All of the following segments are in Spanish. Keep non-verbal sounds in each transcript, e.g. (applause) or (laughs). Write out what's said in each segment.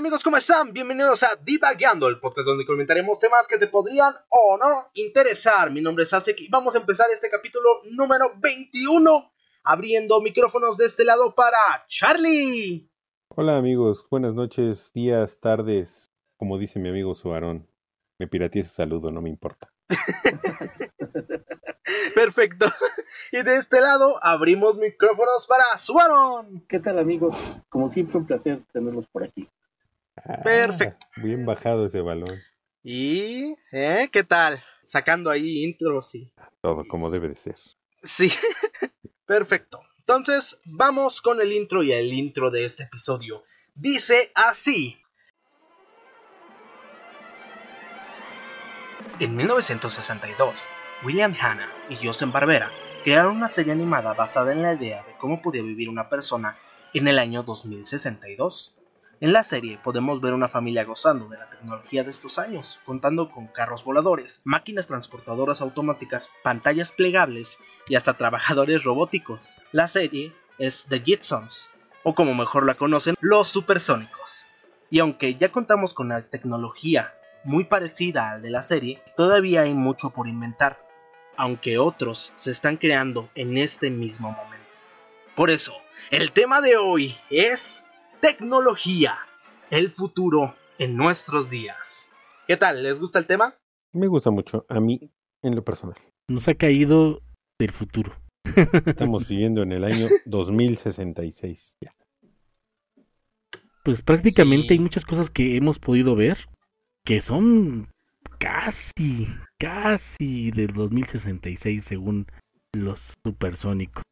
amigos, ¿cómo están? Bienvenidos a Divagueando, el podcast donde comentaremos temas que te podrían o no interesar. Mi nombre es Asek y vamos a empezar este capítulo número 21 abriendo micrófonos de este lado para Charlie. Hola amigos, buenas noches, días, tardes, como dice mi amigo Suarón. Me pirateé ese saludo, no me importa. (laughs) Perfecto. Y de este lado abrimos micrófonos para Suaron. ¿Qué tal amigos? Como siempre un placer tenerlos por aquí. Ah, Perfecto. Bien bajado ese balón. ¿Y ¿eh? qué tal? Sacando ahí intros y... Todo como debe de ser. Sí. (laughs) Perfecto. Entonces, vamos con el intro y el intro de este episodio. Dice así. En 1962, William Hanna y Joseph Barbera crearon una serie animada basada en la idea de cómo podía vivir una persona en el año 2062. En la serie podemos ver una familia gozando de la tecnología de estos años, contando con carros voladores, máquinas transportadoras automáticas, pantallas plegables y hasta trabajadores robóticos. La serie es The Jetsons, o como mejor la conocen, los supersónicos. Y aunque ya contamos con la tecnología muy parecida al de la serie, todavía hay mucho por inventar, aunque otros se están creando en este mismo momento. Por eso, el tema de hoy es tecnología, el futuro en nuestros días. ¿Qué tal? ¿Les gusta el tema? Me gusta mucho, a mí en lo personal. Nos ha caído del futuro. (laughs) Estamos viviendo en el año 2066. Ya. Pues prácticamente Sí. hay muchas cosas que hemos podido ver que son casi, casi del 2066 según los supersónicos.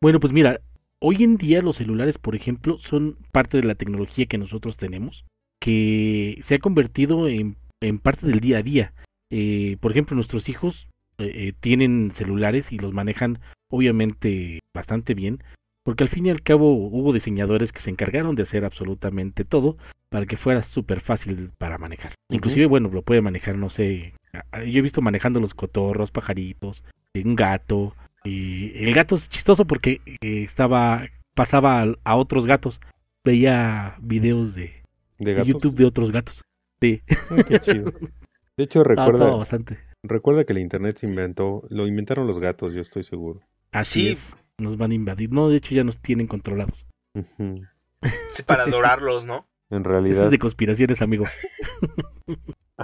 Bueno, pues mira, hoy en día los celulares, por ejemplo, son parte de la tecnología que nosotros tenemos, que se ha convertido en, en parte del día a día. Eh, por ejemplo, nuestros hijos eh, eh, tienen celulares y los manejan obviamente bastante bien, porque al fin y al cabo hubo diseñadores que se encargaron de hacer absolutamente todo para que fuera súper fácil para manejar. Inclusive, bueno, lo puede manejar, no sé, yo he visto manejando los cotorros, pajaritos, eh, un gato, y el gato es chistoso porque eh, estaba, pasaba a, otros gatos, veía videos de, ¿De? YouTube de otros gatos. Sí, Ay, qué chido. De hecho, recuerda, bastante. recuerda que el internet se inventó, lo inventaron los gatos, yo estoy seguro. Así Sí. es, nos van a invadir. No, de hecho ya nos tienen controlados. Sí, para adorarlos, ¿no? En Eso realidad, es de conspiraciones, amigo.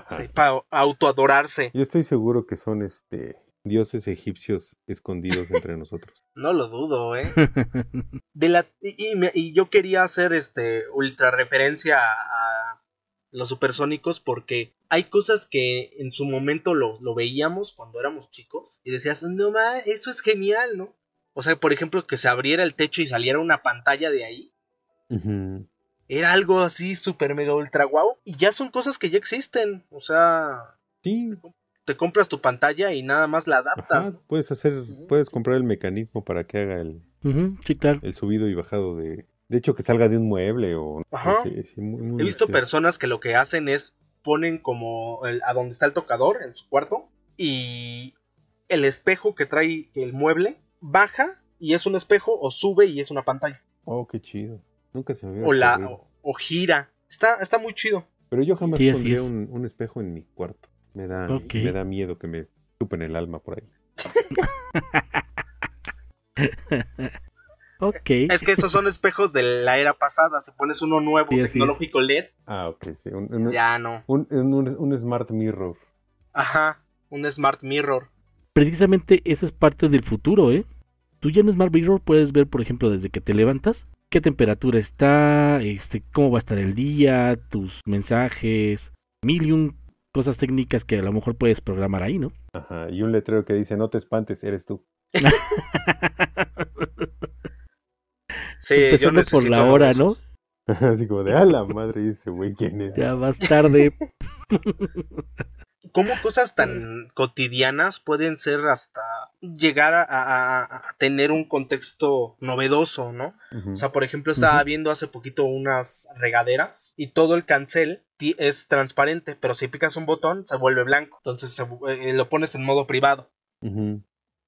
Sí, para autoadorarse. yo estoy seguro que son este dioses egipcios escondidos entre nosotros. (laughs) No lo dudo, ¿eh? (laughs) De la, y, y me- y yo quería hacer este ultra referencia a, a los supersónicos porque hay cosas que en su momento lo, lo veíamos cuando éramos chicos y decías, no ma, eso es genial, ¿no? O sea, por ejemplo, que se abriera el techo y saliera una pantalla de ahí. Era algo así super mega ultra guau. Y ya son cosas que ya existen. O sea, Sí, te compras tu pantalla y nada más la adaptas. Ajá, puedes hacer, puedes comprar el mecanismo para que haga el, sí, claro. el subido y bajado de, de hecho que salga de un mueble o no Ajá. sé, sí, muy- muy He visto personas que lo que hacen es ponen como el- a donde está el tocador en su cuarto y el espejo que trae el mueble baja y es un espejo o sube y es una pantalla Oh, qué chido. Nunca se me había o la o, o gira. Está está muy chido. Pero yo jamás Sí, es. un, un espejo en mi cuarto. Me da, me da miedo que me chupen el alma por ahí. (laughs) Ok. Es que esos son espejos de la era pasada. Si pones uno nuevo Sí, tecnológico LED, Ah, ok, sí. Un, un- ya no. un- un- un smart mirror. Ajá, un smart mirror. Precisamente eso es parte del futuro, ¿eh? Tú ya en Smart Mirror puedes ver, por ejemplo, desde que te levantas, qué temperatura está, este, cómo va a estar el día, tus mensajes, mil y un cosas técnicas que a lo mejor puedes programar ahí, ¿no? Ajá. Y un letrero que dice, no te espantes, eres tú. (laughs) Sí, yo Empezando necesito por la hora. ¿no? (laughs) Así como de, a la madre, ese güey, ¿quién es? Ya más tarde. (laughs) cómo cosas tan cotidianas pueden ser hasta llegar a, a- a tener un contexto novedoso, ¿no? O sea, por ejemplo, estaba viendo hace poquito unas regaderas y todo el cancel es transparente, pero si picas un botón se vuelve blanco. Entonces se vu- eh, lo pones en modo privado.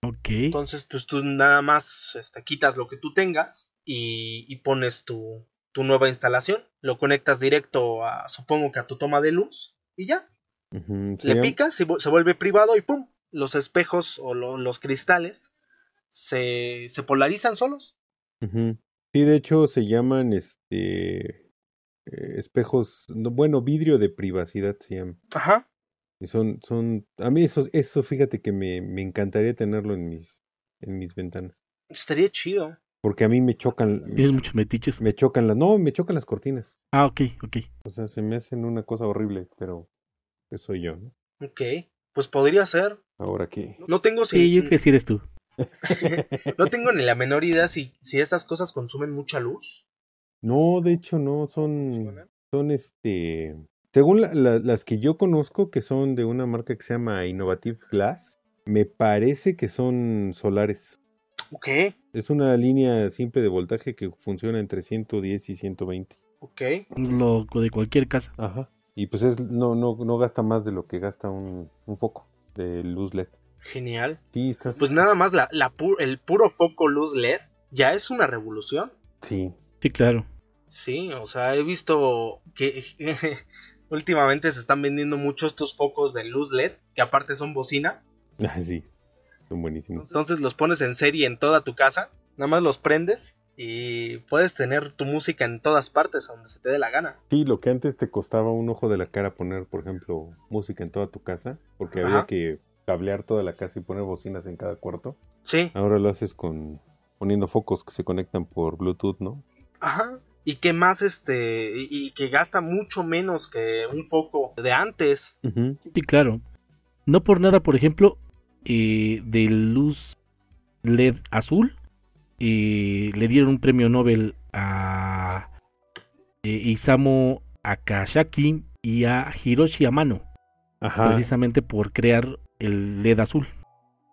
Ok. Entonces, pues tú nada más este, quitas lo que tú tengas y, y pones tu, tu nueva instalación, lo conectas directo a, supongo que a tu toma de luz y ya. Le llama- picas y se vuelve privado y ¡pum! Los espejos o lo- los cristales se, se polarizan solos. Ujú. Sí, de hecho se llaman este eh, espejos, no, bueno, vidrio de privacidad se llama. Ajá. Y son, son, a mí eso, eso fíjate que me, me encantaría tenerlo en mis, en mis ventanas. Estaría chido. Porque a mí me chocan, Tienes muchos metiches. me chocan las, no, me chocan las cortinas. Ah, ok, ok. O sea, se me hacen una cosa horrible, pero eso soy yo, ¿no? Ok. Pues podría ser. Ahora que, No tengo Sí, si- yo creo que sí eres tú. (laughs) no tengo ni la menor idea si, si esas cosas consumen mucha luz. No, de hecho no, son, son este, según la- la- las que yo conozco, que son de una marca que se llama Innovative Glass, me parece que son solares. Ok, Es una línea simple de voltaje que funciona entre 110 y 120. ok. Lo de cualquier casa. Ajá. Y pues es, no, no, no gasta más de lo que gasta un, un foco de luz LED. Genial. Sí, estás. Pues nada más la, la pu- el puro foco luz LED ya es una revolución. Sí. Sí, claro. Sí, o sea, he visto que (laughs) últimamente se están vendiendo mucho estos focos de luz LED, que aparte son bocina. (laughs) Ah, sí. Son buenísimos. Entonces los pones en serie en toda tu casa, nada más los prendes y puedes tener tu música en todas partes, a donde se te dé la gana. Sí, lo que antes te costaba un ojo de la cara poner, por ejemplo, música en toda tu casa, porque Ajá. había que cablear toda la casa y poner bocinas en cada cuarto. Sí, Ahora lo haces con poniendo focos que se conectan por Bluetooth, ¿no? ajá. Y que más este, y, y que gasta mucho menos que un foco de antes. Ujú. Sí, claro. No por nada, por ejemplo, eh, de luz LED azul, eh, le dieron un premio Nobel a eh, Isamu Akashaki y a Hiroshi Amano, Ajá. precisamente por crear el LED azul.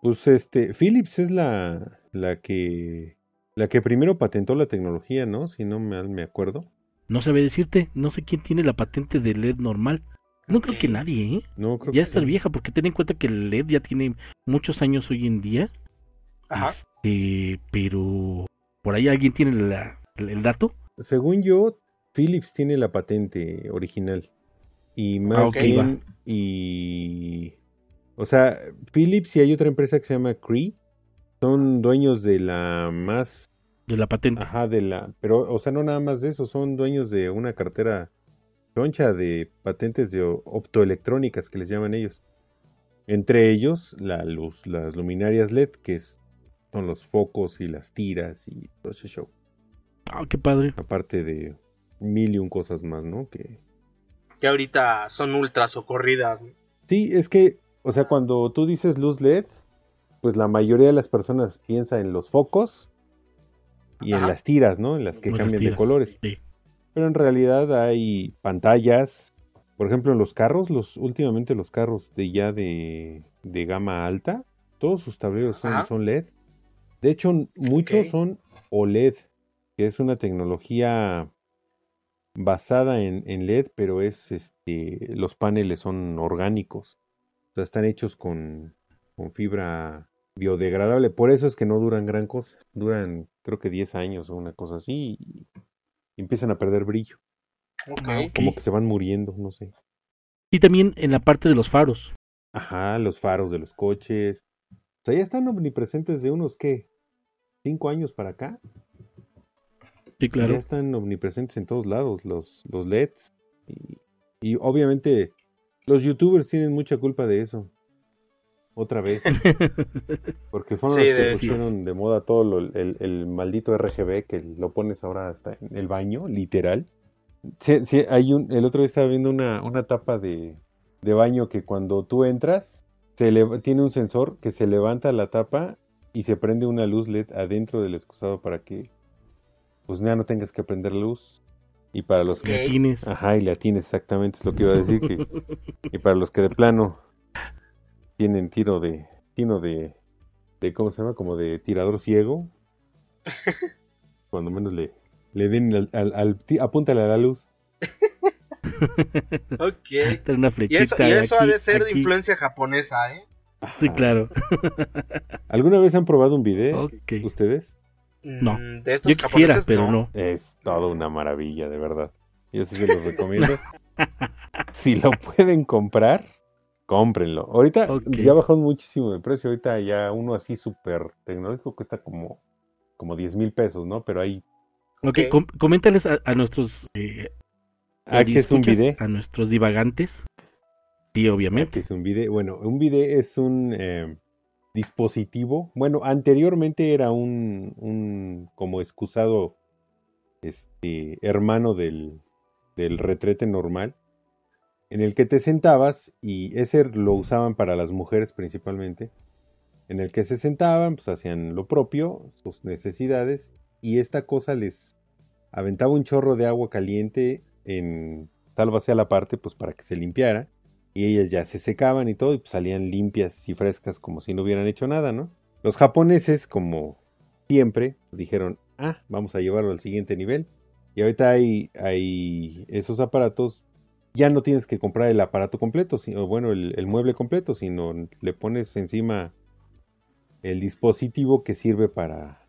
Pues este, Philips es la, la que la que primero patentó la tecnología, ¿no? Si no mal me acuerdo. No sabe decirte, no sé quién tiene la patente de LED normal. No creo que nadie, ¿eh? No, creo Ya que está sí. vieja, porque ten en cuenta que el LED ya tiene muchos años hoy en día. Ajá. Este, pero por ahí alguien tiene la- el dato. Según yo, Philips tiene la patente original. Y más Ah, bien, y... O sea, Philips y hay otra empresa que se llama Cree. Son dueños de la más... de la patente. Ajá, de la... Pero, o sea, no nada más de eso. Son dueños de una cartera choncha de patentes de optoelectrónicas que les llaman ellos. Entre ellos, la luz, las luminarias LED, que es- son los focos y las tiras y todo ese show. Ah, qué padre. Aparte de mil y un cosas más, ¿no? Que Que ahorita son ultra socorridas. ¿no? sí, es que, o sea, cuando tú dices luz LED, pues la mayoría de las personas piensa en los focos y en las tiras, ¿no? En las que Las cambian de tiras. colores. Sí. Pero en realidad hay pantallas, por ejemplo, en los carros, los últimamente los carros de ya de, de gama alta, todos sus tableros son, son LED. De hecho, muchos son OLED, que es una tecnología basada en, en LED, pero es este, los paneles son orgánicos. O sea, están hechos con, con fibra biodegradable. Por eso es que no duran gran cosa. Duran, creo que 10 años o una cosa así. Y, empiezan a perder brillo. Ah. Como que se van muriendo, no sé. Y también en la parte de los faros. Ajá, los faros de los coches. O sea, ya están omnipresentes de unos, ¿qué? ¿Cinco años para acá? Sí, claro. Ya están omnipresentes en todos lados, los, los LEDs. Y, y obviamente los youtubers tienen mucha culpa de eso. Otra vez. (laughs) Porque fueron Sí, los que de- pusieron de moda todo lo- el, el maldito RGB que lo pones ahora hasta en el baño, literal. Sí, sí, hay un, el otro día estaba viendo una, una tapa de, de baño que cuando tú entras, se tiene un sensor que se levanta la tapa y se prende una luz LED adentro del excusado para que pues ya no tengas que prender luz. Y para los que Ok. Latines. Ajá, y le atines exactamente, es lo que iba a decir. Que, y para los que de plano tienen tiro de, tiro de, de, ¿cómo se llama? Como de tirador ciego. (laughs) Cuando menos le, le den al, al, al ti- apúntale a la luz. (laughs) Ok. Y eso, y eso ha de ser de influencia japonesa, ¿eh? Sí, claro. ¿Alguna vez han probado un video? Ok. ¿Ustedes? No. Mm, De estos Yo quisiera, japoneses, pero no. Es toda una maravilla, de verdad. Yo sí se los recomiendo. (laughs) si lo pueden comprar, cómprenlo. Ahorita Ok. ya bajó muchísimo de precio. Ahorita ya uno así súper tecnológico cuesta como, como 10 mil pesos, ¿no? Pero hay... Ok, Ok. com- coméntales a, a nuestros eh, Ah, que es un video. a nuestros divagantes. Sí, obviamente. es un video. Bueno, un video es un eh, dispositivo. Bueno, anteriormente era un, un como excusado este, hermano del, del retrete normal, en el que te sentabas y ese lo usaban para las mujeres principalmente, en el que se sentaban, pues hacían lo propio, sus necesidades, y esta cosa les aventaba un chorro de agua caliente en tal vacía la parte, pues para que se limpiara y ellas ya se secaban y todo y pues salían limpias y frescas como si no hubieran hecho nada, ¿no? Los japoneses, como siempre, pues dijeron, ah, vamos a llevarlo al siguiente nivel. Y ahorita hay, hay esos aparatos, ya no tienes que comprar el aparato completo, sino, bueno, el, mueble completo, sino le pones encima el dispositivo que sirve para,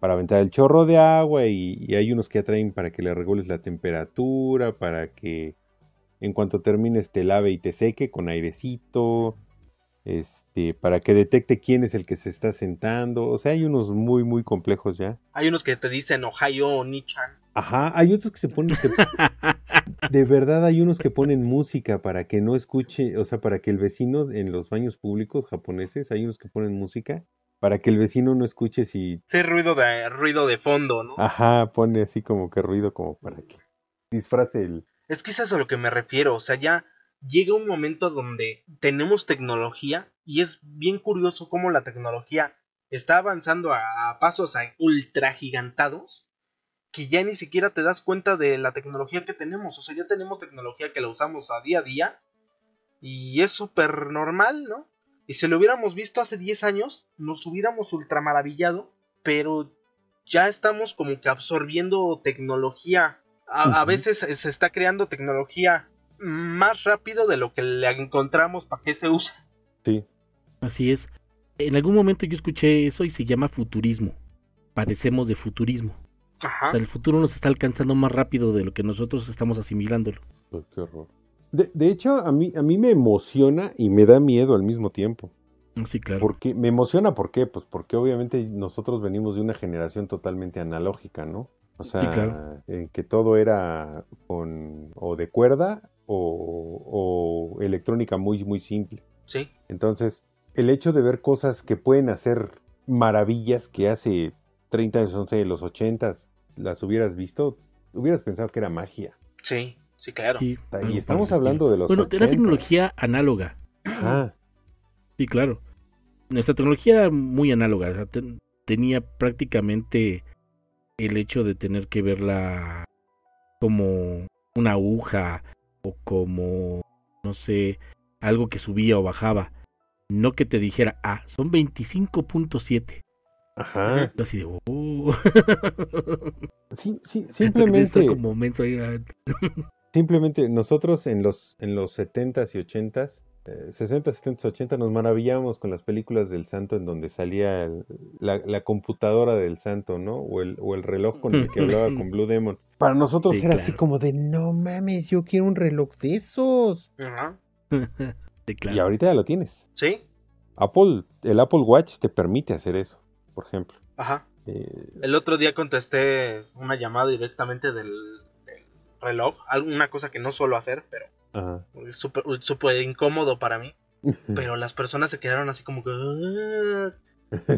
para aventar el chorro de agua y, y hay unos que atraen para que le regules la temperatura, para que en cuanto termines te lave y te seque con airecito, este, para que detecte quién es el que se está sentando. O sea, hay unos muy, muy complejos ya. Hay unos que te dicen Ohio Nichan. Ajá, hay otros que se ponen, que- (laughs) de verdad hay unos que ponen música para que no escuche, o sea, para que el vecino en los baños públicos japoneses, hay unos que ponen música para que el vecino no escuche si, Sí, ruido de, ruido de fondo, ¿no? ajá, pone así como que ruido como para que disfrace el... Es que es eso a lo que me refiero. O sea, ya llega un momento donde tenemos tecnología y es bien curioso cómo la tecnología está avanzando a, a pasos ultra gigantados que ya ni siquiera te das cuenta de la tecnología que tenemos. O sea, ya tenemos tecnología que la usamos a día a día y es súper normal, ¿no? Y si lo hubiéramos visto hace 10 años, nos hubiéramos ultra maravillado, pero ya estamos como que absorbiendo tecnología. A, a veces se está creando tecnología más rápido de lo que le encontramos para qué se usa. Sí, Así es. En algún momento yo escuché eso y se llama futurismo. Padecemos de futurismo. O Ajá. sea, el futuro nos está alcanzando más rápido de lo que nosotros estamos asimilándolo. Qué horror. De, de hecho, a mí, a mí me emociona y me da miedo al mismo tiempo. Sí, claro. Porque me emociona, ¿por qué? Pues porque obviamente nosotros venimos de una generación totalmente analógica, ¿no? O sea, Sí, claro. en que todo era con o de cuerda o, o electrónica muy, muy simple. Sí. Entonces, el hecho de ver cosas que pueden hacer maravillas que hace 30 años, 11 de los 80 las hubieras visto, hubieras pensado que era magia. Sí. Sí, claro. Sí, Y estamos el hablando de los Bueno, era 80. tecnología análoga. Ajá. (clears throat) Sí, claro. Nuestra tecnología era muy análoga. o sea, ten- tenía prácticamente el hecho de tener que verla como una aguja o como, no sé, algo que subía o bajaba. No que te dijera, ah, son 25.7. Ajá. Yo así de, oh. Sí, sí, (laughs) simplemente, como menso ahí, ah, simplemente nosotros en los, en los 70s y 80s, eh, 60, 70, 80 nos maravillábamos con las películas del santo en donde salía el- la, la computadora del santo, ¿no? O el, o el reloj con el que hablaba con Blue Demon. Para nosotros Sí, era así como de, no mames, yo quiero un reloj de esos. Ajá. (laughs) sí, claro. Y ahorita ya lo tienes. Sí. Apple, el Apple Watch te permite hacer eso, por ejemplo. Ajá. Eh, El otro día contesté una llamada directamente del, del reloj. Alguna cosa que no suelo hacer, pero ajá. súper súper incómodo para mí. Pero las personas se quedaron así como que...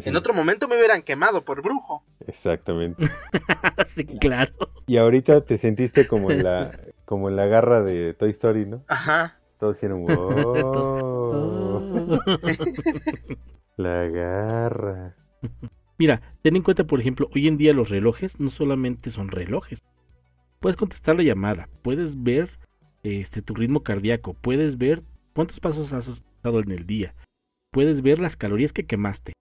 Sí, En (laughs) otro momento me hubieran quemado por brujo. Exactamente. (laughs) sí, claro. Y ahorita te sentiste como en la, (laughs) como en la garra de Toy Story, ¿no? Ajá. Todos hicieron wow. La garra. Mira, ten en cuenta, por ejemplo, hoy en día los relojes no solamente son relojes. Puedes contestar la llamada, puedes ver este tu ritmo cardíaco, puedes ver cuántos pasos has dado en el día, puedes ver las calorías que quemaste,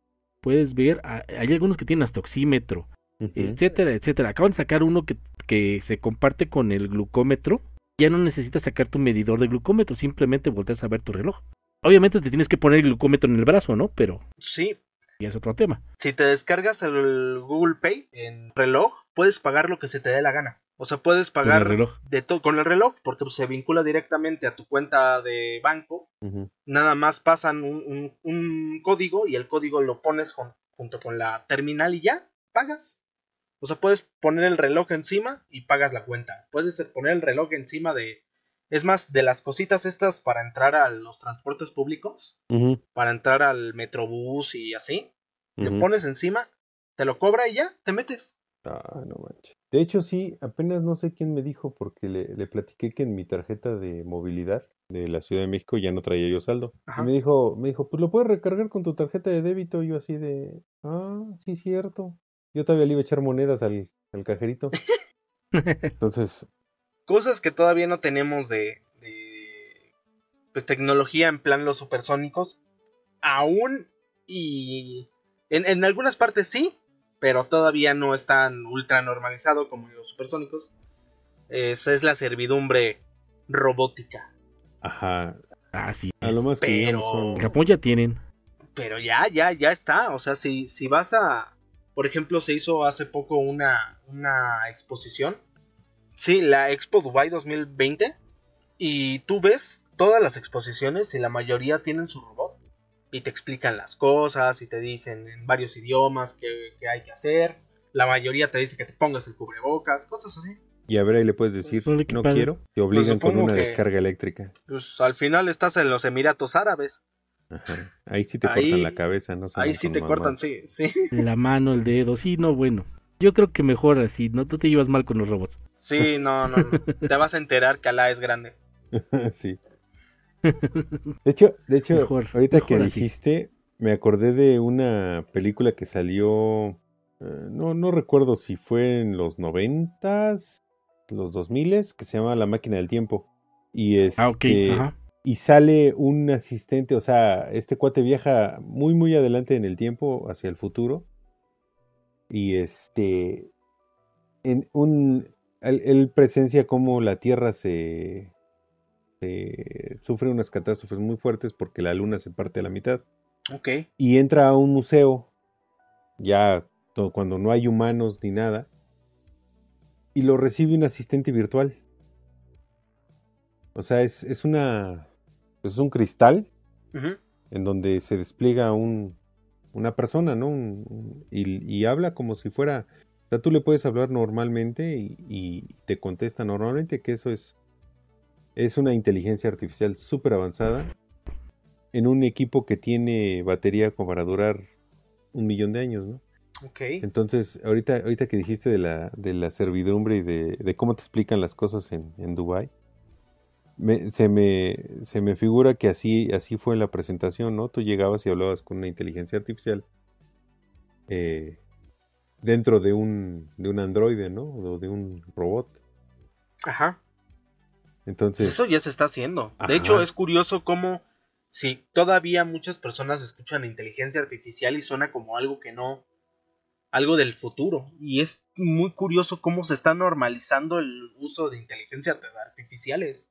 puedes ver, ah, hay algunos que tienen oxímetro, Ujú. etcétera, etcétera. Acaban de sacar uno que, que se comparte con el glucómetro. Ya no necesitas sacar tu medidor de glucómetro, simplemente volteas a ver tu reloj. Obviamente te tienes que poner el glucómetro en el brazo, ¿no? Pero Sí. Ya es otro tema. Si te descargas el Google Pay en reloj, puedes pagar lo que se te dé la gana. O sea, puedes pagar de to- con el reloj porque se vincula directamente a tu cuenta de banco. Nada más pasan un, un- un código y el código lo pones jun- junto con la terminal y ya, pagas. O sea, puedes poner el reloj encima y pagas la cuenta. Puedes poner el reloj encima de... Es más, de las cositas estas para entrar a los transportes públicos, para entrar al metrobús y así, ujú. pones encima, te lo cobra y ya, te metes. Ah, no manches. De hecho, sí, apenas no sé quién me dijo porque le, le platiqué que en mi tarjeta de movilidad de la Ciudad de México ya no traía yo saldo. Ajá. Y me dijo, me dijo, pues lo puedes recargar con tu tarjeta de débito. Y yo así de, ah, sí, cierto. Yo todavía le iba a echar monedas al, al cajerito. (laughs) Entonces, Cosas que todavía no tenemos de, de pues tecnología en plan los supersónicos. Aún y en, en algunas partes sí, pero todavía no es tan ultra normalizado como los supersónicos. Esa es la servidumbre robótica. ajá, Así a lo más que Pero- En Japón ya tienen. Pero ya, ya, ya está. O sea, si, si vas a. Por ejemplo, se hizo hace poco una, una exposición. Sí, la Expo Dubai 2020. Y tú ves todas las exposiciones y la mayoría tienen su robot. Y te explican las cosas y te dicen en varios idiomas qué, qué hay que hacer. La mayoría te dice que te pongas el cubrebocas, cosas así. Y a ver, ahí le puedes decir, qué no quiero. Te obligan con supongo una que- descarga eléctrica. Pues al final estás en los Emiratos Árabes. Ajá. Ahí sí te Ahí- cortan la cabeza, ¿no? Ahí sí te cortan, sí, sí. La mano, el dedo. Sí, no, bueno. Yo creo que mejor así. No tú te llevas mal con los robots. Sí, no, no, no. Te vas a enterar que Alá es grande. (laughs) sí. De hecho, de hecho, Mejor, ahorita que así. dijiste, me acordé de una película que salió, eh, no, no recuerdo si fue en los noventas, los dos miles, que se llama La máquina del tiempo. Y este, Ah, ok. Ajá. y sale un asistente, o sea, este cuate viaja muy, muy adelante en el tiempo, hacia el futuro. Y este, en un, él, él presencia cómo la Tierra se, se sufre unas catástrofes muy fuertes porque la Luna se parte a la mitad. Ok. Y entra a un museo, ya cuando no hay humanos ni nada, y lo recibe un asistente virtual. O sea, es, es una. pues es un cristal en donde se despliega un, una persona, ¿no? Un- un- y, y habla como si fuera. Sea, tú le puedes hablar normalmente y, y te contesta normalmente, que eso es. Es una inteligencia artificial súper avanzada en un equipo que tiene batería como para durar un millón de años, ¿no? Ok. Entonces, ahorita, ahorita que dijiste de la, de la servidumbre y de, de cómo te explican las cosas en, en Dubái, me, se, me, se me figura que así, así fue en la presentación, ¿no? Tú llegabas y hablabas con una inteligencia artificial eh, dentro de un, de un androide, ¿no? O de un robot. Ajá. Entonces, Eso ya se está haciendo. Ajá. De hecho, es curioso cómo si todavía muchas personas escuchan inteligencia artificial y suena como algo que no, algo del futuro. Y es muy curioso cómo se está normalizando el uso de inteligencia art- artificiales.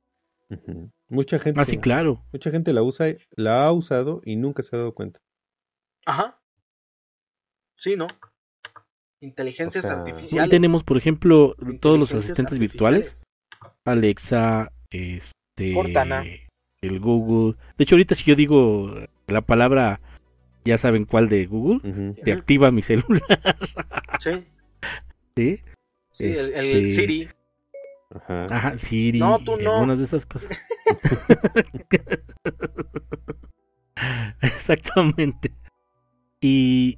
mucha gente, Ah, sí, claro. mucha gente la usa, la ha usado y nunca se ha dado cuenta. Ajá. Sí, ¿no? Inteligencias O sea, artificiales. tenemos, por ejemplo, todos los asistentes virtuales. Alexa, este, Cortana. el Google. De hecho, ahorita si yo digo la palabra, ya saben cuál de Google, te activa mi celular, Sí, (laughs) ¿sí? sí, el, el Este- Siri. Ajá. Ajá, Siri, No, tú no. algunas de esas cosas. (laughs) (laughs) Exactamente. Y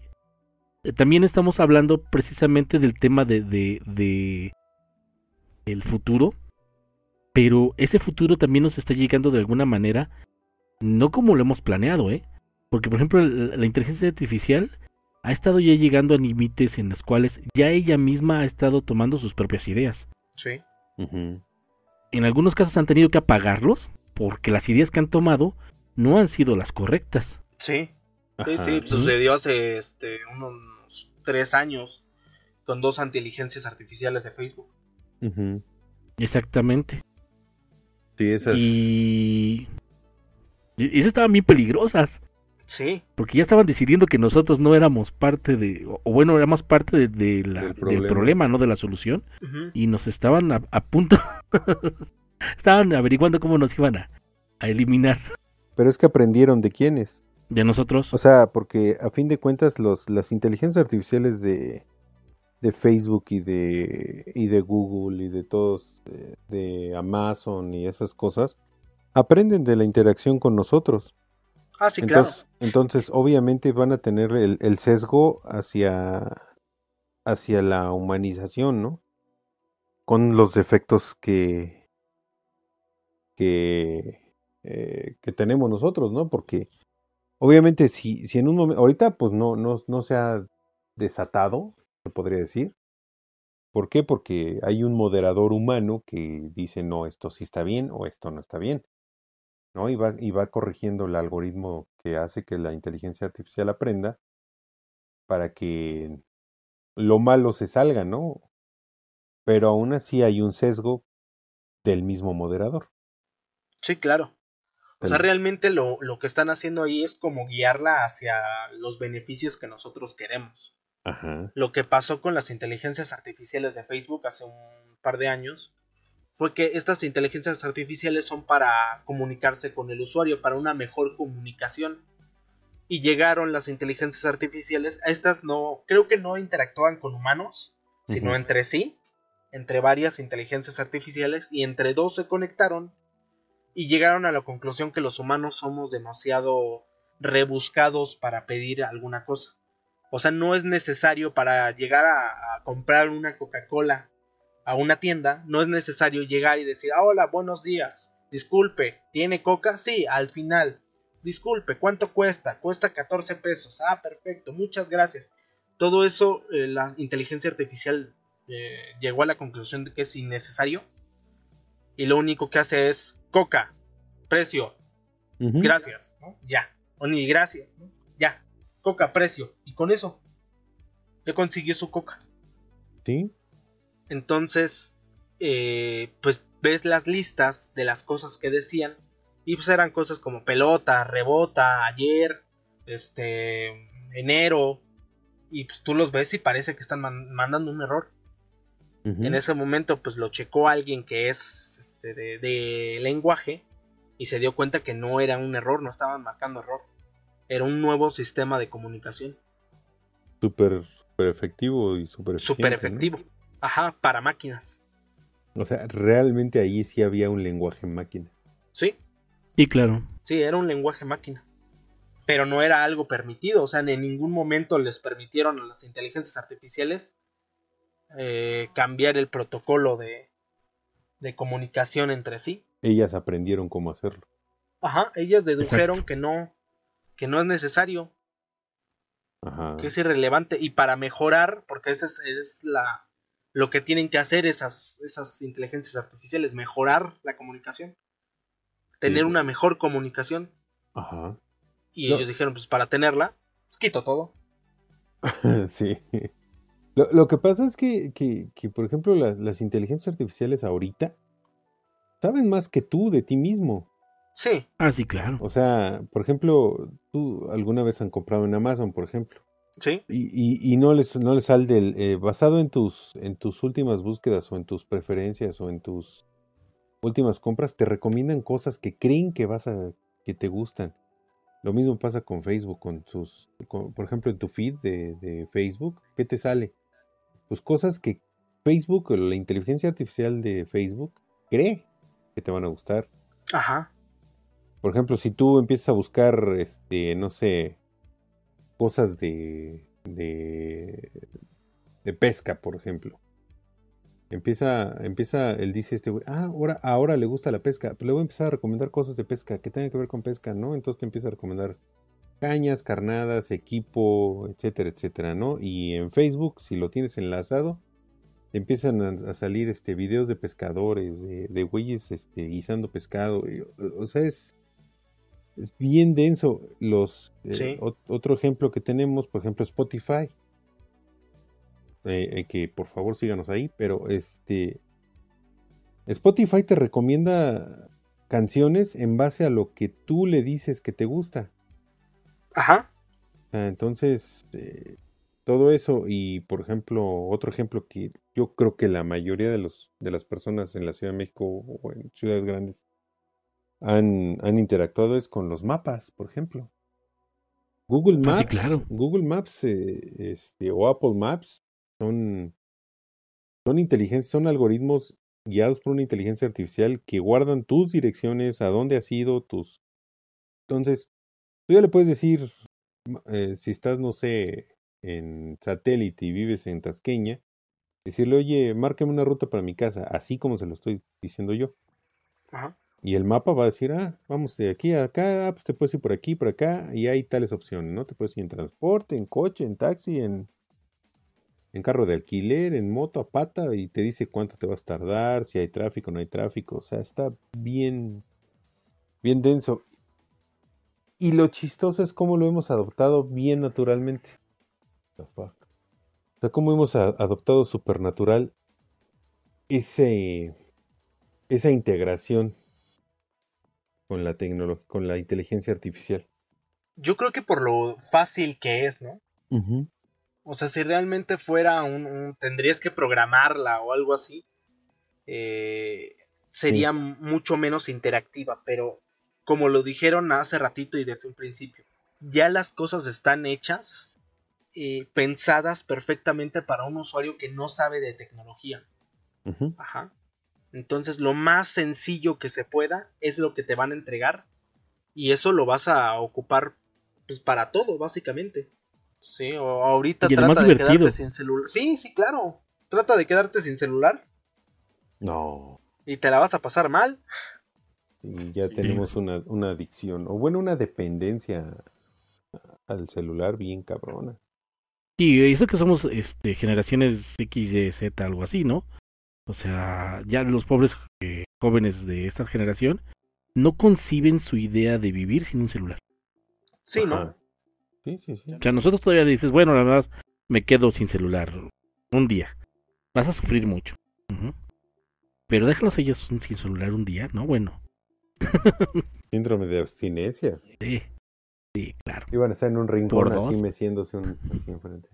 también estamos hablando precisamente del tema de, de, de el futuro, pero ese futuro también nos está llegando de alguna manera, no como lo hemos planeado, ¿eh? Porque, por ejemplo, la, la inteligencia artificial ha estado ya llegando a límites en los cuales ya ella misma ha estado tomando sus propias ideas. Sí. En algunos casos han tenido que apagarlos porque las ideas que han tomado no han sido las correctas. Sí. Sí, Ajá. sí, sucedió hace este, unos tres años con dos inteligencias artificiales de Facebook. Exactamente. Sí, esas. Y... y esas estaban bien peligrosas. Sí. Porque ya estaban decidiendo que nosotros no éramos parte de, o bueno, éramos parte de, de la, Del del, problema. problema. no de la solución. Y nos estaban a, a punto, (laughs) estaban averiguando cómo nos iban a, a eliminar Pero es que aprendieron de quiénes. De nosotros. O sea, porque a fin de cuentas los, las inteligencias artificiales de, de Facebook y de, y de Google y de todos, eh, de Amazon y esas cosas, aprenden de la interacción con nosotros. Ah, sí, claro. entonces, entonces, obviamente van a tener el, el sesgo hacia, hacia la humanización, ¿no? Con los defectos que, que, eh, que tenemos nosotros, ¿no? Porque obviamente si, si en un momento, ahorita pues no, no, no se ha desatado, se podría decir. ¿Por qué? Porque hay un moderador humano que dice, no, esto sí está bien o esto no está bien. ¿no? Y va, y va corrigiendo el algoritmo que hace que la inteligencia artificial aprenda para que lo malo se salga, ¿no? Pero aún así hay un sesgo del mismo moderador. Sí, claro. O sea, realmente lo, lo que están haciendo ahí es como guiarla hacia los beneficios que nosotros queremos. Ajá. Lo que pasó con las inteligencias artificiales de Facebook hace un par de años fue que estas inteligencias artificiales son para comunicarse con el usuario, para una mejor comunicación. Y llegaron las inteligencias artificiales, a estas no, creo que no interactuaban con humanos, sino entre sí, entre varias inteligencias artificiales, y entre dos se conectaron y llegaron a la conclusión que los humanos somos demasiado rebuscados para pedir alguna cosa. O sea, no es necesario para llegar a, comprar una Coca-Cola a una tienda, no es necesario llegar y decir, ah, hola, buenos días, disculpe, ¿tiene coca? Sí, al final, disculpe, ¿cuánto cuesta? Cuesta 14 pesos, ah, perfecto, muchas gracias. Todo eso, eh, la inteligencia artificial eh, llegó a la conclusión de que es innecesario y lo único que hace es coca, precio, gracias, ¿no? Ya, o ni gracias, ¿no? Ya, coca, precio, y con eso, ya consiguió su coca. Sí. Entonces, eh, pues ves las listas de las cosas que decían. Y pues eran cosas como pelota, rebota, ayer, este, enero. Y pues tú los ves y parece que están man- mandando un error. En ese momento pues lo checó alguien que es este, de, de lenguaje. Y se dio cuenta que no era un error, no estaban marcando error. Era un nuevo sistema de comunicación. Súper súper efectivo y súper Súper efectivo. Ajá, para máquinas. O sea, realmente ahí sí había un lenguaje máquina. Sí, Sí, claro. Sí, era un lenguaje máquina. Pero no era algo permitido. O sea, en ningún momento les permitieron a las inteligencias artificiales eh, cambiar el protocolo de, de comunicación entre sí. Ellas aprendieron cómo hacerlo. Ajá, ellas dedujeron que no, que no es necesario, Ajá. que es irrelevante. Y para mejorar, porque esa es, es la lo que tienen que hacer esas, esas inteligencias artificiales, mejorar la comunicación. Tener Sí. una mejor comunicación. Ajá. Y No. ellos dijeron, pues para tenerla, pues, quito todo. (laughs) sí. Lo, lo que pasa es que, que, que, por ejemplo, las, las inteligencias artificiales ahorita saben más que tú de ti mismo. Sí, Ah, sí, claro. O sea, por ejemplo, tú alguna vez han comprado en Amazon, por ejemplo, sí, y, y, y no les no les sale del, eh, basado en tus en tus últimas búsquedas o en tus preferencias o en tus últimas compras te recomiendan cosas que creen que vas a que te gustan. Lo mismo pasa con Facebook, con sus, con- por ejemplo, en tu feed de, de Facebook, ¿qué te sale? Pues cosas que Facebook o la inteligencia artificial de Facebook cree que te van a gustar. ajá, Por ejemplo, si tú empiezas a buscar, este, no sé, cosas de, de, de pesca, por ejemplo. Empieza, empieza, él dice este güey, ah, ahora, ahora le gusta la pesca, pero le voy a empezar a recomendar cosas de pesca que tengan que ver con pesca, ¿no? Entonces te empieza a recomendar cañas, carnadas, equipo, etcétera, etcétera, ¿no? Y en Facebook, si lo tienes enlazado, empiezan a, salir este videos de pescadores, de, de güeyes este, guisando pescado. o- sea, es, es bien denso. Los, eh, Sí. otro ejemplo que tenemos, por ejemplo, Spotify. Eh, eh, que por favor síganos ahí, pero este Spotify te recomienda canciones en base a lo que tú le dices que te gusta. Ajá. Entonces, eh, todo eso y, por ejemplo, otro ejemplo que yo creo que la mayoría de, los, de las personas en la Ciudad de México o en ciudades grandes han, han interactuado es con los mapas, por ejemplo. Google Ah, sí, Maps, claro. Google Maps eh, este, o Apple Maps son, son inteligencias, son algoritmos guiados por una inteligencia artificial que guardan tus direcciones, a dónde has ido, tus... Entonces, tú ya le puedes decir, eh, si estás, no sé, en satélite y vives en Tasqueña, decirle, oye, márcame una ruta para mi casa, así como se lo estoy diciendo yo. Ajá. Y el mapa va a decir, ah, vamos de aquí a acá, ah, pues te puedes ir por aquí, por acá, y hay tales opciones, ¿no? Te puedes ir en transporte, en coche, en taxi, en, en carro de alquiler, en moto a pata, y te dice cuánto te vas a tardar, si hay tráfico, no hay tráfico. O sea, está bien, bien denso. Y lo chistoso es cómo lo hemos adoptado bien naturalmente. The fuck. O sea, cómo hemos adoptado supernatural ese, esa integración con la tecnología, con la inteligencia artificial. Yo creo que por lo fácil que es, ¿no? O sea, si realmente fuera un, un- tendrías que programarla o algo así, eh, sería mucho menos interactiva, pero como lo dijeron hace ratito y desde un principio, ya las cosas están hechas, eh, pensadas perfectamente para un usuario que no sabe de tecnología. Ajá. Entonces, lo más sencillo que se pueda es lo que te van a entregar y eso lo vas a ocupar pues para todo, básicamente. Sí, o ahorita Y trata de divertido. quedarte sin celular. Sí, sí, claro. Trata de quedarte sin celular No. y te la vas a pasar mal. Y ya Sí. tenemos una, una adicción, o bueno, una dependencia al celular bien cabrona. Sí, eso que somos este, generaciones X, Y, Z, algo así, ¿no? O sea, ya los pobres eh, jóvenes de esta generación no conciben su idea de vivir sin un celular. Sí, ¿no? Sí, sí, sí. O sea, nosotros todavía dices, bueno, la verdad, me quedo sin celular un día. Vas a sufrir mucho. Pero déjalos ellos sin celular un día, ¿no? Bueno, (laughs) Síndrome de abstinencia. sí, sí, claro. Iban a estar en un rincón ¿Por así dos? meciéndose un, así enfrente.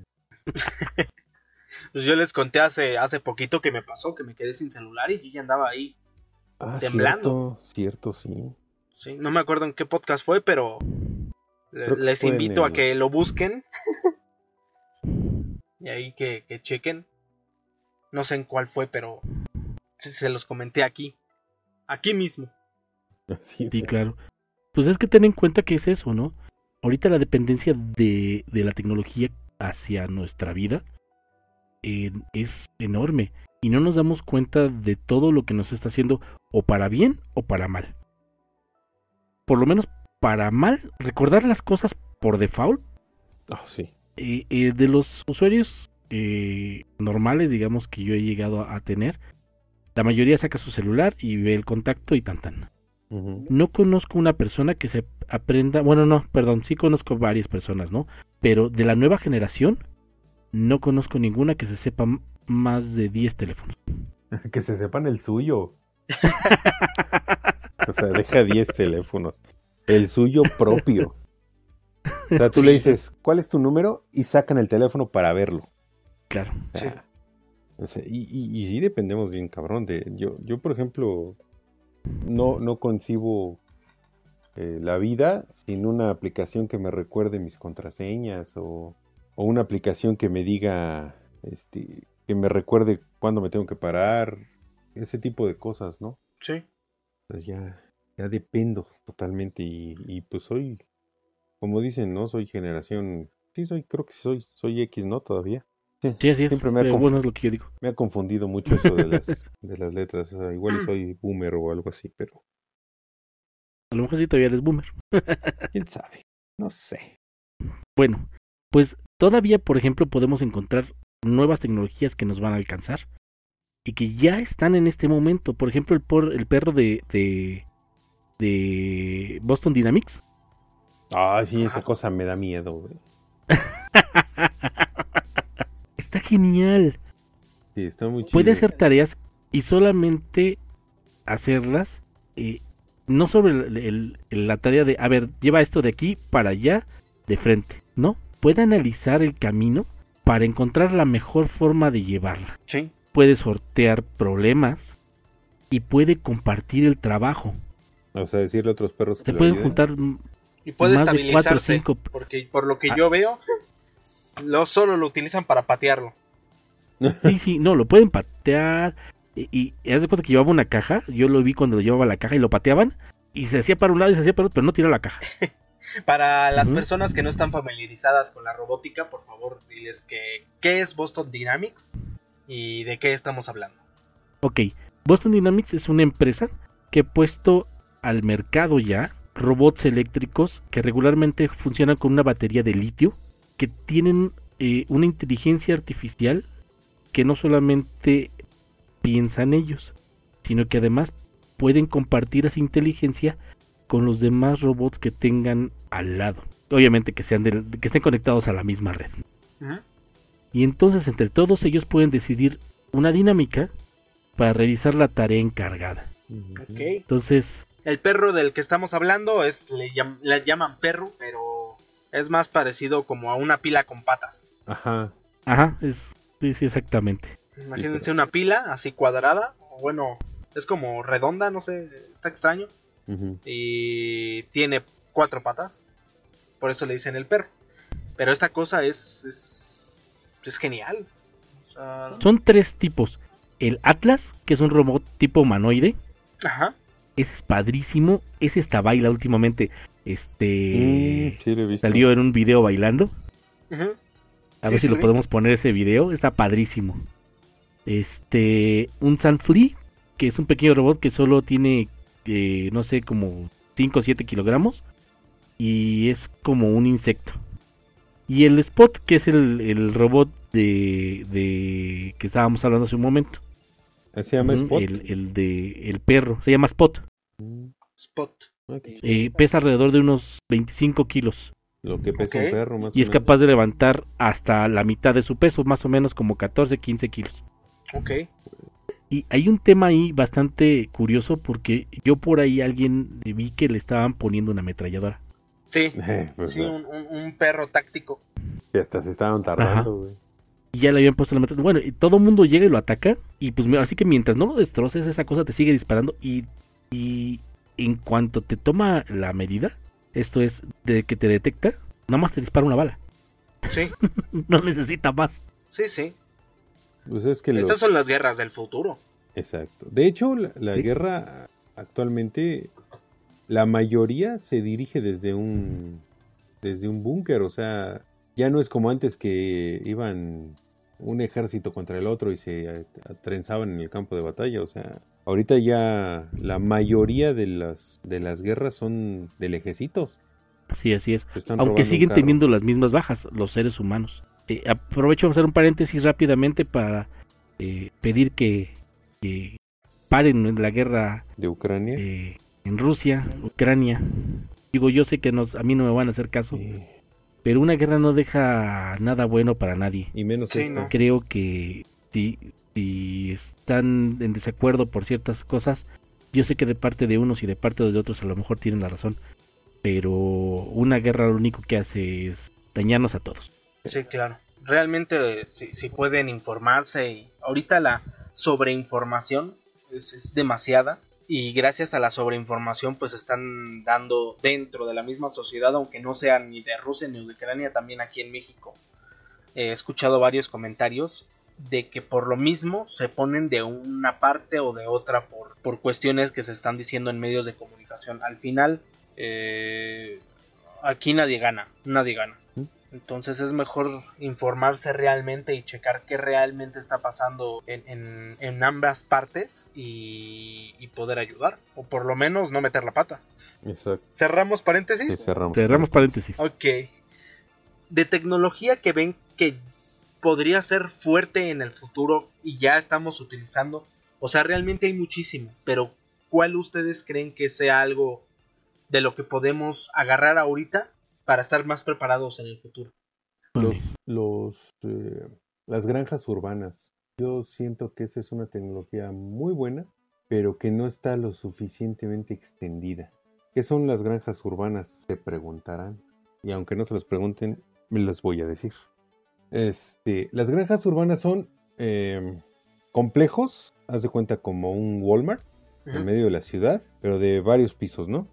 (laughs) Pues yo les conté hace, hace poquito que me pasó, que me quedé sin celular y yo ya andaba ahí. Ah, Temblando. cierto, cierto, sí. Sí, no me acuerdo en qué podcast fue, pero Creo les invito a que lo busquen. (laughs) y ahí que, que chequen. No sé en cuál fue, pero se, se los comenté aquí. Aquí mismo. (laughs) Sí, claro. Pues es que ten en cuenta que es eso, ¿no? Ahorita la dependencia de, de la tecnología hacia nuestra vida eh, es enorme y no nos damos cuenta de todo lo que nos está haciendo o para bien o para mal. Por lo menos para mal, recordar las cosas por default Ah, sí. eh, eh, de los usuarios eh, normales, digamos, que yo he llegado a, a tener, la mayoría saca su celular y ve el contacto y tan tan. No conozco una persona que se aprenda, bueno, no, perdón, sí conozco varias personas, ¿no? Pero de la nueva generación, no conozco ninguna que se sepa más de 10 teléfonos. (laughs) Que se sepan el suyo. (laughs) O sea, deja 10 teléfonos. El suyo propio. O sea, tú le Sí. dices, ¿cuál es tu número? Y sacan el teléfono para verlo. Claro. O Sí. sea, o sea, y, y, y sí dependemos bien, cabrón. De, yo, yo, por ejemplo, no, no concibo eh, la vida sin una aplicación que me recuerde mis contraseñas o, o una aplicación que me diga, este, que me recuerde cuándo me tengo que parar, ese tipo de cosas, ¿no? Sí. Pues ya, ya dependo totalmente y, y pues soy, como dicen, ¿no? Soy generación, sí soy, creo que soy, soy X, ¿no? Todavía. Sí, así es. Siempre me ha pero confu- bueno, es lo que yo digo. Me ha confundido mucho eso de las, (laughs) de las letras. o sea, igual y soy boomer o algo así, pero A lo mejor sí todavía eres boomer. (laughs) quién sabe. No sé. Bueno, pues todavía, por ejemplo, podemos encontrar nuevas tecnologías que nos van a alcanzar y que ya están en este momento. Por ejemplo, el, por, el perro de, de, de Boston Dynamics. Ah, sí, esa cosa me da miedo, güey. (laughs) Genial. Sí, está muy chido. Puede hacer tareas y solamente hacerlas, eh, no sobre el- el- el- la tarea de, a ver, lleva esto de aquí para allá, de frente, ¿no? Puede analizar el camino para encontrar la mejor forma de llevarla. Sí. Puede sortear problemas y puede compartir el trabajo. O sea, decirle a otros perros que Se pueden ayuden. juntar Y puede Más de cuatro o estabilizarse. cinco. Porque por lo que Ah. yo veo, (laughs) lo solo lo utilizan para patearlo. Sí, sí, no, lo pueden patear. Y, haz de cuenta que llevaba una caja. Yo lo vi cuando llevaba la caja y lo pateaban. Y se hacía para un lado y se hacía para otro, pero no tiraba la caja. (laughs) Para las personas que no están familiarizadas con la robótica, por favor, diles que qué es Boston Dynamics y de qué estamos hablando. Ok, Boston Dynamics es una empresa que ha puesto al mercado ya robots eléctricos que regularmente funcionan con una batería de litio, que tienen eh, una inteligencia artificial que no solamente piensa en ellos, sino que además pueden compartir esa inteligencia con los demás robots que tengan al lado. Obviamente que sean del- que estén conectados a la misma red. Y entonces entre todos ellos pueden decidir una dinámica para realizar la tarea encargada. Ujú. Ok. Entonces, El perro del que estamos hablando es le, llam- le llaman perro, pero es más parecido como a una pila con patas. Ajá. ajá, es, sí, sí, exactamente. Imagínense una pila así cuadrada, o bueno, es como redonda, no sé, está extraño. Y tiene cuatro patas. Por eso le dicen el perro. Pero esta cosa es es, es genial. O sea, Son tres tipos. El Atlas, que es un robot tipo humanoide, ajá. ese es padrísimo. Ese está baila últimamente. Este Mm, sí, lo he visto. salió en un video bailando. ujú. A Sí, ver si sí lo podemos poner ese video. Está padrísimo. Este, un Sunfree, que es un pequeño robot que solo tiene, eh, no sé, como 5 o 7 kilogramos. Y es como un insecto. Y el Spot, que es el, el robot de, de que estábamos hablando hace un momento. ¿Se llama Spot? El, el de el perro. Se llama Spot. Spot. ah. Eh, pesa alrededor de unos 25 kilos. Lo que pesa un perro, más Y o es menos. capaz de levantar hasta la mitad de su peso, más o menos como 14, 15 kilos. Ok. Y hay un tema ahí bastante curioso porque yo por ahí alguien vi que le estaban poniendo una ametralladora. Sí. (laughs) Eh, pues, Sí, ah, un, un- un perro táctico. y hasta se estaban tardando, güey. Y ya le habían puesto la ametralladora. Bueno, y todo el mundo llega y lo ataca. Y pues mira, así que mientras no lo destroces, esa cosa te sigue disparando. Y, y en cuanto te toma la medida, esto es de que te detecta, nada más te dispara una bala. Sí, (laughs) no necesita más. sí, sí. Pues es que los- Estas son las guerras del futuro. Exacto. De hecho, la, la Sí. guerra actualmente, la mayoría se dirige desde un desde un búnker, o sea, ya no es como antes que iban un ejército contra el otro y se trenzaban en el campo de batalla, o sea, ahorita ya la mayoría de las de las guerras son de lejecitos. Sí, así es. Aunque siguen teniendo las mismas bajas los seres humanos. Eh, aprovecho para hacer un paréntesis rápidamente para eh, pedir que, que paren la guerra de Ucrania. eh, en Rusia, Ucrania. Digo, yo sé que nos, a mí no me van a hacer caso, Sí. Pero una guerra no deja nada bueno para nadie. Y menos Sí, esto. ¿no? Creo que si, si están en desacuerdo por ciertas cosas, yo sé que de parte de unos y de parte de otros a lo mejor tienen la razón, pero una guerra lo único que hace es dañarnos a todos. Sí, claro. Realmente, si, si pueden informarse, y ahorita la sobreinformación es, es demasiada. Y gracias a la sobreinformación, pues están dando dentro de la misma sociedad, aunque no sea ni de Rusia ni de Ucrania, también aquí en México. He escuchado varios comentarios de que por lo mismo se ponen de una parte o de otra por, por cuestiones que se están diciendo en medios de comunicación. Al final, eh, aquí nadie gana, nadie gana. Entonces es mejor informarse realmente y checar qué realmente está pasando en, en- en ambas partes y, y poder ayudar. O por lo menos no meter la pata. Exacto. Cerramos paréntesis. Sí, cerramos. Cerramos paréntesis. Ok. De tecnología que ven que podría ser fuerte en el futuro y ya estamos utilizando. O sea, realmente hay muchísimo. Pero ¿cuál ustedes creen que sea algo de lo que podemos agarrar ahorita para estar más preparados en el futuro? Los, los, eh, las granjas urbanas. Yo siento que esa es una tecnología muy buena, pero que no está lo suficientemente extendida. ¿Qué son las granjas urbanas? Se preguntarán. y aunque no se los pregunten, me los voy a decir. Este, las granjas urbanas son em, complejos, haz de cuenta como un Walmart en medio de la ciudad, pero de varios pisos, ¿no?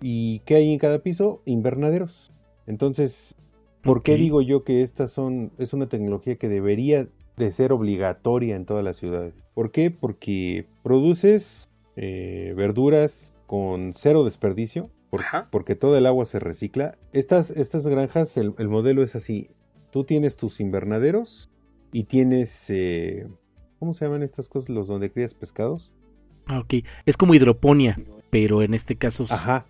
¿Y qué hay en cada piso? Invernaderos. Entonces, ¿por qué digo yo que estas son, es una tecnología que debería de ser obligatoria en todas las ciudades? ¿Por qué? Porque produces eh, verduras con cero desperdicio, por- porque todo el agua se recicla. Estas, estas granjas, el, el modelo es así. Tú tienes tus invernaderos y tienes, eh, ¿cómo se llaman estas cosas? Los donde crías pescados. Ah, ok. Es como hidroponía, pero en este caso Ajá.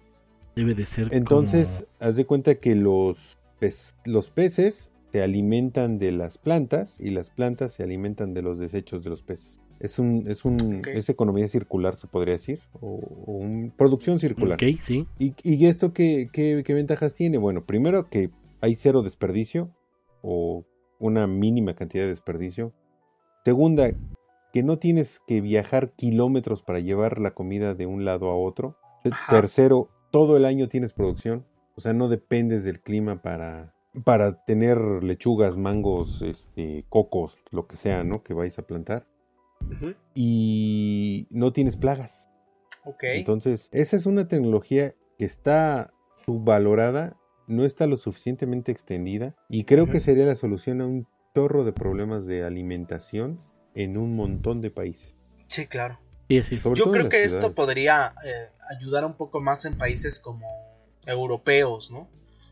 debe de ser Entonces, haz de cuenta que los, pez- los peces se alimentan de las plantas y las plantas se alimentan de los desechos de los peces. Es un, es un, es economía circular, se podría decir, o, o un- producción circular. Ok, sí. ¿Y, y esto qué, qué- qué ventajas tiene? Bueno, primero que hay cero desperdicio o una mínima cantidad de desperdicio. Segunda, que no tienes que viajar kilómetros para llevar la comida de un lado a otro. Ajá. Tercero, todo el año tienes producción. O sea, no dependes del clima para, para tener lechugas, mangos, este, cocos, lo que sea, ¿no? Que vais a plantar. Y no tienes plagas. Ok. Entonces, esa es una tecnología que está subvalorada, no está lo suficientemente extendida y creo que sería la solución a un chorro de problemas de alimentación en un montón de países. Sí, claro. Sí, Yo creo que esto podría eh, ayudar un poco más en países como europeos, ¿no?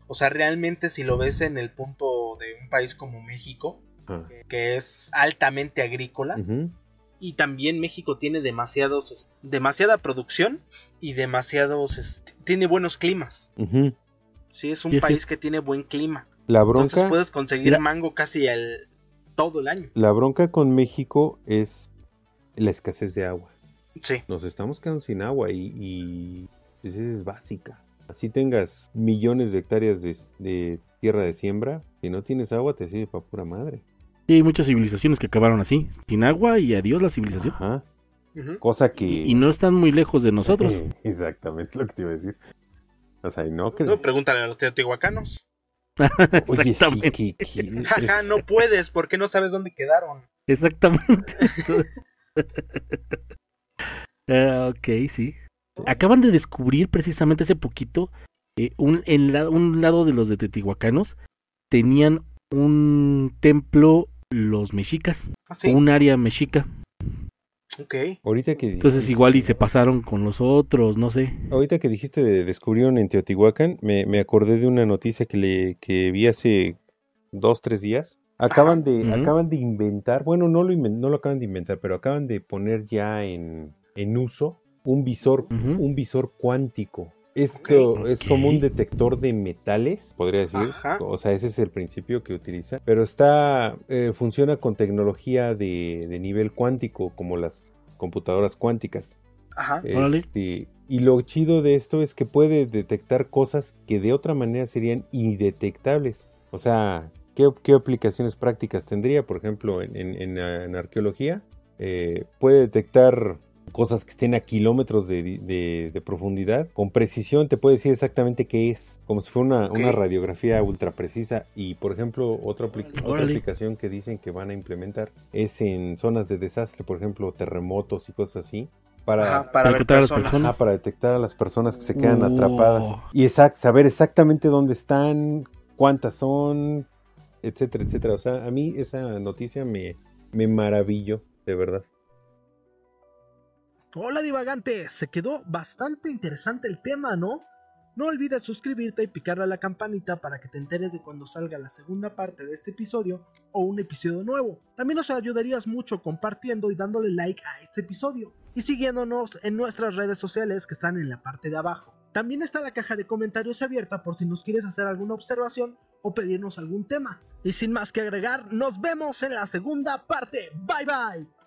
O sea, realmente si lo ves en el punto de un país como México, Ah, que es altamente agrícola, y también México tiene demasiados, es- demasiada producción y demasiados, tiene buenos climas. ujú. Sí, es un Sí, sí. país que tiene buen clima. La Entonces bronca, puedes conseguir Mira. mango casi el, todo el año. la bronca con México es la escasez de agua. Sí. Nos estamos quedando sin agua y, y pues, esa es básica. Así tengas millones de hectáreas de, de tierra de siembra, si no tienes agua te sirve para pura madre. Sí, hay muchas civilizaciones que acabaron así, sin agua y adiós la civilización. Ajá. Cosa que... Y no están muy lejos de (laughs) nosotros. Exactamente lo que te iba a decir. O sea, y no que... No, pregúntale a los teotihuacanos. Oye, sí, Exactamente. que, que- (laughs) no puedes, porque no sabes dónde quedaron. Exactamente. (laughs) (laughs) Ah, ok, sí. Acaban de descubrir precisamente hace poquito eh, un, en la- un lado de los de Teotihuacanos tenían un templo los mexicas, Ah, sí. un área mexica. Ok. Ahorita que Entonces igual y se pasaron con los otros, no sé. Ahorita que dijiste de descubrieron en Teotihuacán, me, me acordé de una noticia que le que vi hace dos, tres días. Acaban de, acaban de inventar, bueno, no lo, inven- no lo acaban de inventar, pero acaban de poner ya en, en uso un visor, un visor cuántico. Esto es como un detector de metales, podría decir. Ajá. O sea, ese es el principio que utiliza. Pero está, eh, funciona con tecnología de, de nivel cuántico, como las computadoras cuánticas. Ajá. Este, y lo chido de esto es que puede detectar cosas que de otra manera serían indetectables. O sea, ¿qué, qué aplicaciones prácticas tendría? Por ejemplo, en, en- en, en arqueología, eh, puede detectar cosas que estén a kilómetros de, de- de profundidad. Con precisión te puede decir exactamente qué es, como si fuera una, radiografía ultra precisa. Y, por ejemplo, otra, apli- otra aplicación que dicen que van a implementar es en zonas de desastre, por ejemplo, terremotos y cosas así. Para, Ajá, para ver las personas. personas. Ah, para detectar a las personas que se quedan Oh. atrapadas. Y exact, saber exactamente dónde están, cuántas son, etcétera, etcétera. O sea, a mí esa noticia me, me maravilló, de verdad. Hola divagantes, se quedó bastante interesante el tema, ¿no? No olvides suscribirte y picarle a la campanita para que te enteres de cuando salga la segunda parte de este episodio o un episodio nuevo. También nos ayudarías mucho compartiendo y dándole like a este episodio y siguiéndonos en nuestras redes sociales que están en la parte de abajo. También está la caja de comentarios abierta por si nos quieres hacer alguna observación o pedirnos algún tema. Y sin más que agregar, nos vemos en la segunda parte. Bye bye.